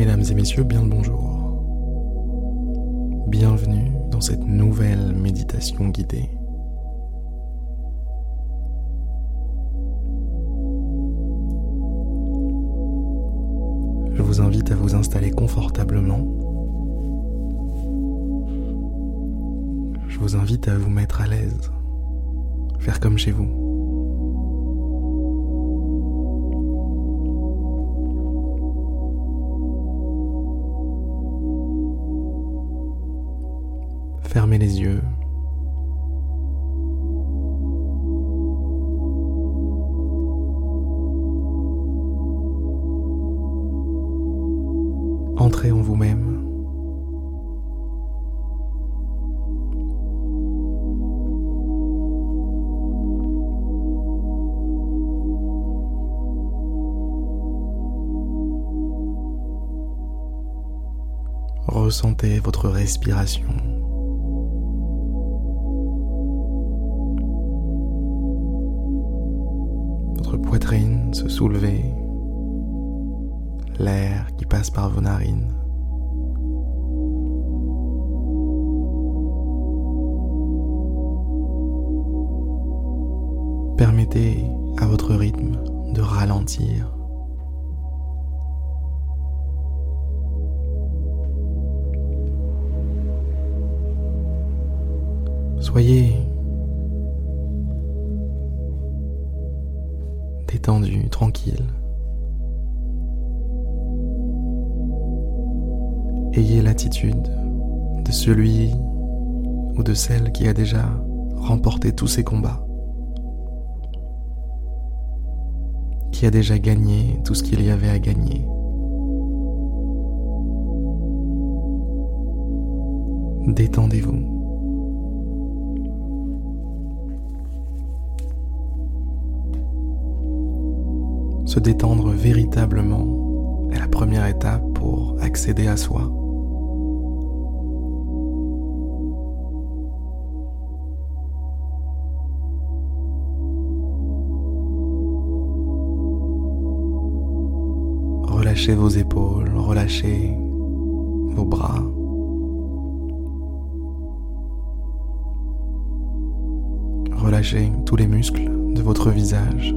Mesdames et messieurs, bien le bonjour. Bienvenue dans cette nouvelle méditation guidée. Je vous invite à vous installer confortablement. Je vous invite à vous mettre à l'aise, faire comme chez vous. Fermez les yeux. Entrez en vous-même. Ressentez votre respiration. Soulever, l'air qui passe par vos narines. Permettez à votre rythme de ralentir. Soyez détendu, tranquille. Ayez l'attitude de celui ou de celle qui a déjà remporté tous ses combats, qui a déjà gagné tout ce qu'il y avait à gagner. Détendez-vous. Se détendre véritablement est la première étape pour accéder à soi. Relâchez vos épaules, relâchez vos bras. Relâchez tous les muscles de votre visage.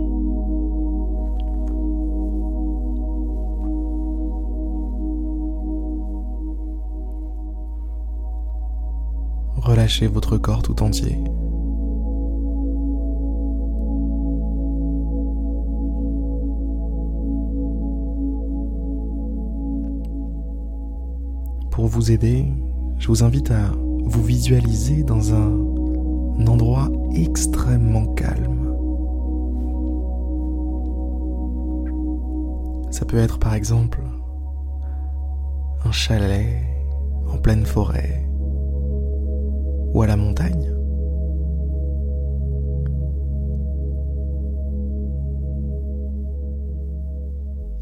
Relâchez votre corps tout entier. Pour vous aider, je vous invite à vous visualiser dans un, endroit extrêmement calme. Ça peut être par exemple un chalet en pleine forêt ou à la montagne.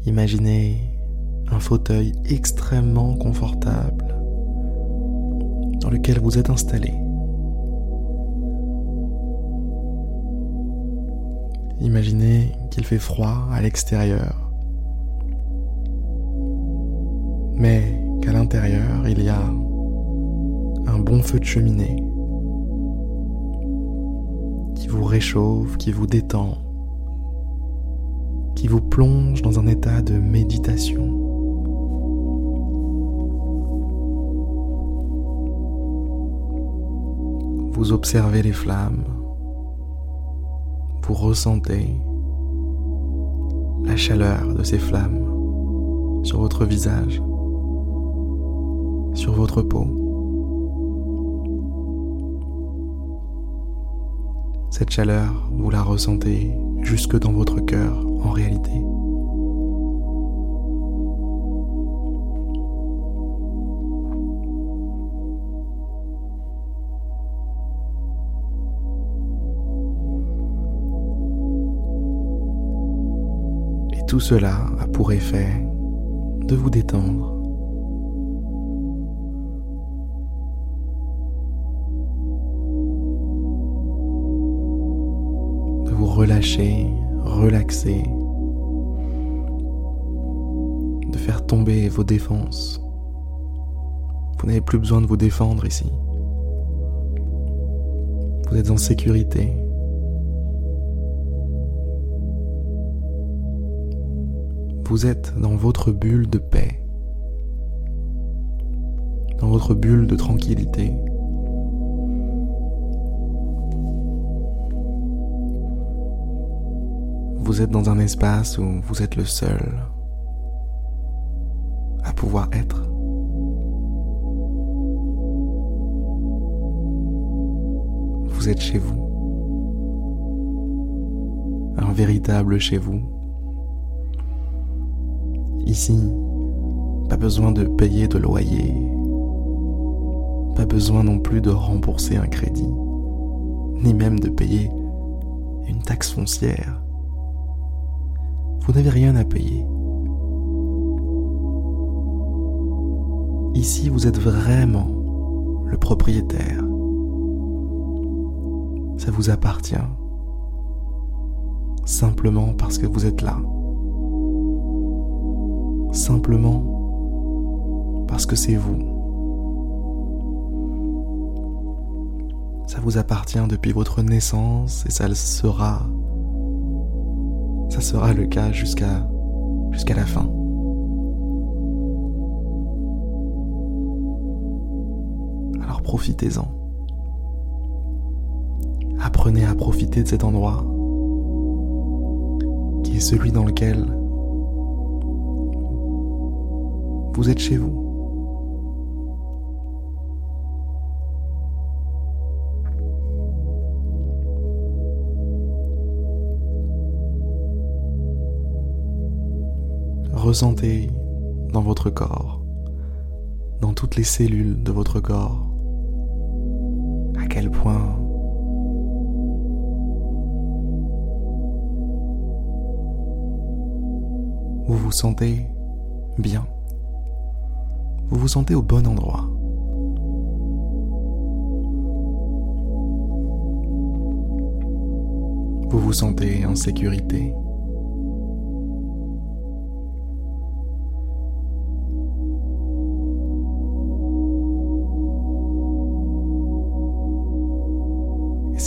Imaginez un fauteuil extrêmement confortable dans lequel vous êtes installé. Imaginez qu'il fait froid à l'extérieur, mais qu'à l'intérieur il y a bon feu de cheminée qui vous réchauffe, qui vous détend, qui vous plonge dans un état de méditation. Vous observez les flammes, vous ressentez la chaleur de ces flammes sur votre visage, sur votre peau. Cette chaleur, vous la ressentez jusque dans votre cœur en réalité. Et tout cela a pour effet de vous détendre relâcher, relaxer, de faire tomber vos défenses. Vous n'avez plus besoin de vous défendre ici. Vous êtes en sécurité. Vous êtes dans votre bulle de paix, dans votre bulle de tranquillité. Vous êtes dans un espace où vous êtes le seul à pouvoir être. Vous êtes chez vous. Un véritable chez vous. Ici, pas besoin de payer de loyer. Pas besoin non plus de rembourser un crédit. Ni même de payer une taxe foncière. Vous n'avez rien à payer. Ici, vous êtes vraiment le propriétaire. Ça vous appartient. Simplement parce que vous êtes là. Simplement parce que c'est vous. Ça vous appartient depuis votre naissance et ça le sera ça sera le cas jusqu'à jusqu'à la fin. Alors profitez-en. Apprenez à profiter de cet endroit qui est celui dans lequel vous êtes chez vous. Ressentez dans votre corps, dans toutes les cellules de votre corps, à quel point vous vous sentez bien. Vous vous sentez au bon endroit. Vous vous sentez en sécurité.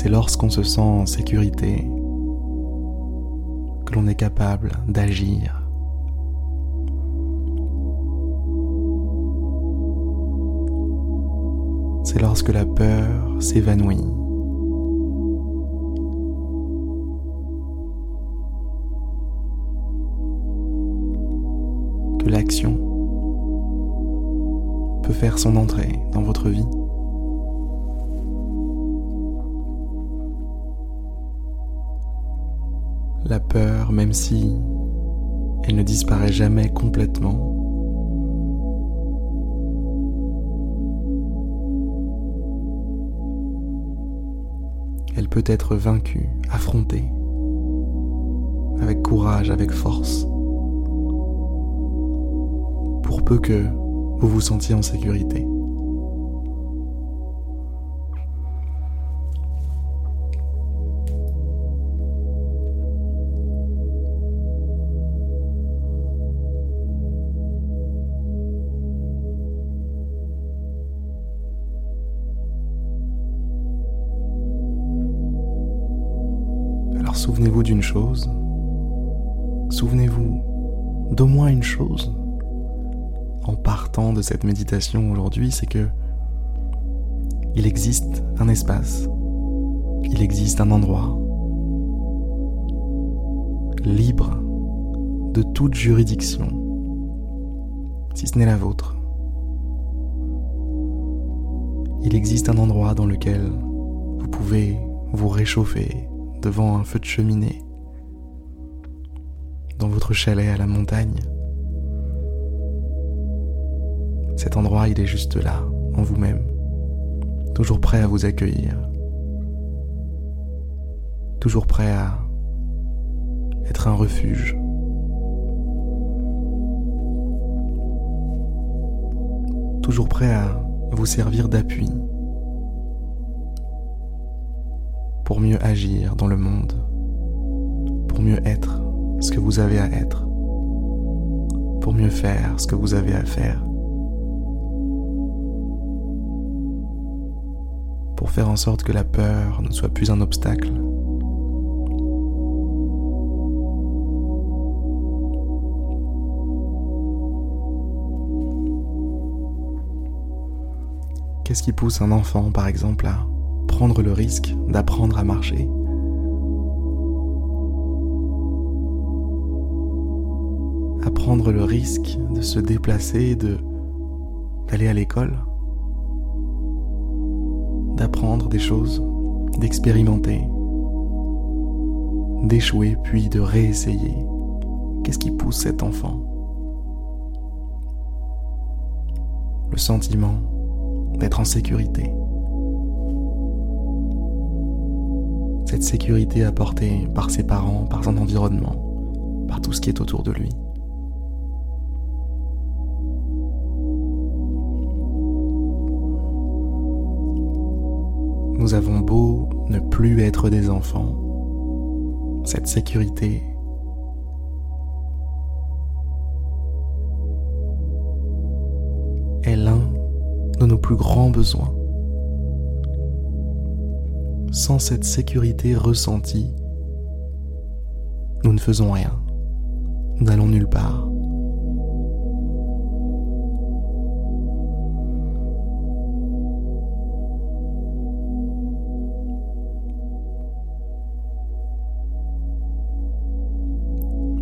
C'est lorsqu'on se sent en sécurité que l'on est capable d'agir. C'est lorsque la peur s'évanouit. Que l'action peut faire son entrée dans votre vie. La peur, même si elle ne disparaît jamais complètement, elle peut être vaincue, affrontée, avec courage, avec force, pour peu que vous vous sentiez en sécurité. Souvenez-vous d'une chose, souvenez-vous d'au moins une chose. En partant de cette méditation aujourd'hui, c'est que il existe un espace, il existe un endroit libre de toute juridiction, si ce n'est la vôtre. Il existe un endroit dans lequel vous pouvez vous réchauffer, devant un feu de cheminée, dans votre chalet à la montagne. Cet endroit, il est juste là, en vous-même, toujours prêt à vous accueillir, toujours prêt à être un refuge. Toujours prêt à vous servir d'appui pour mieux agir dans le monde, pour mieux être ce que vous avez à être, pour mieux faire ce que vous avez à faire. Pour faire en sorte que la peur ne soit plus un obstacle. Qu'est-ce qui pousse un enfant, par exemple, à prendre le risque d'apprendre à marcher à prendre le risque de se déplacer, de d'aller à l'école, d'apprendre des choses, d'expérimenter, d'échouer puis de réessayer. Qu'est-ce qui pousse cet enfant? Le sentiment d'être en sécurité. Cette sécurité apportée par ses parents, par son environnement, par tout ce qui est autour de lui. Nous avons beau ne plus être des enfants, cette sécurité est l'un de nos plus grands besoins. Sans cette sécurité ressentie, nous ne faisons rien, nous n'allons nulle part.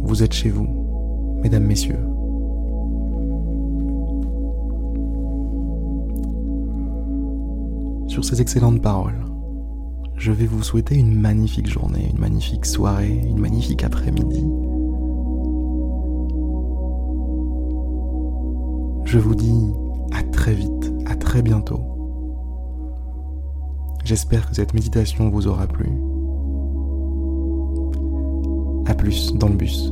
Vous êtes chez vous, mesdames, messieurs. Sur ces excellentes paroles, je vais vous souhaiter une magnifique journée, une magnifique soirée, une magnifique après-midi. Je vous dis à très vite, à très bientôt. J'espère que cette méditation vous aura plu. A plus dans le bus.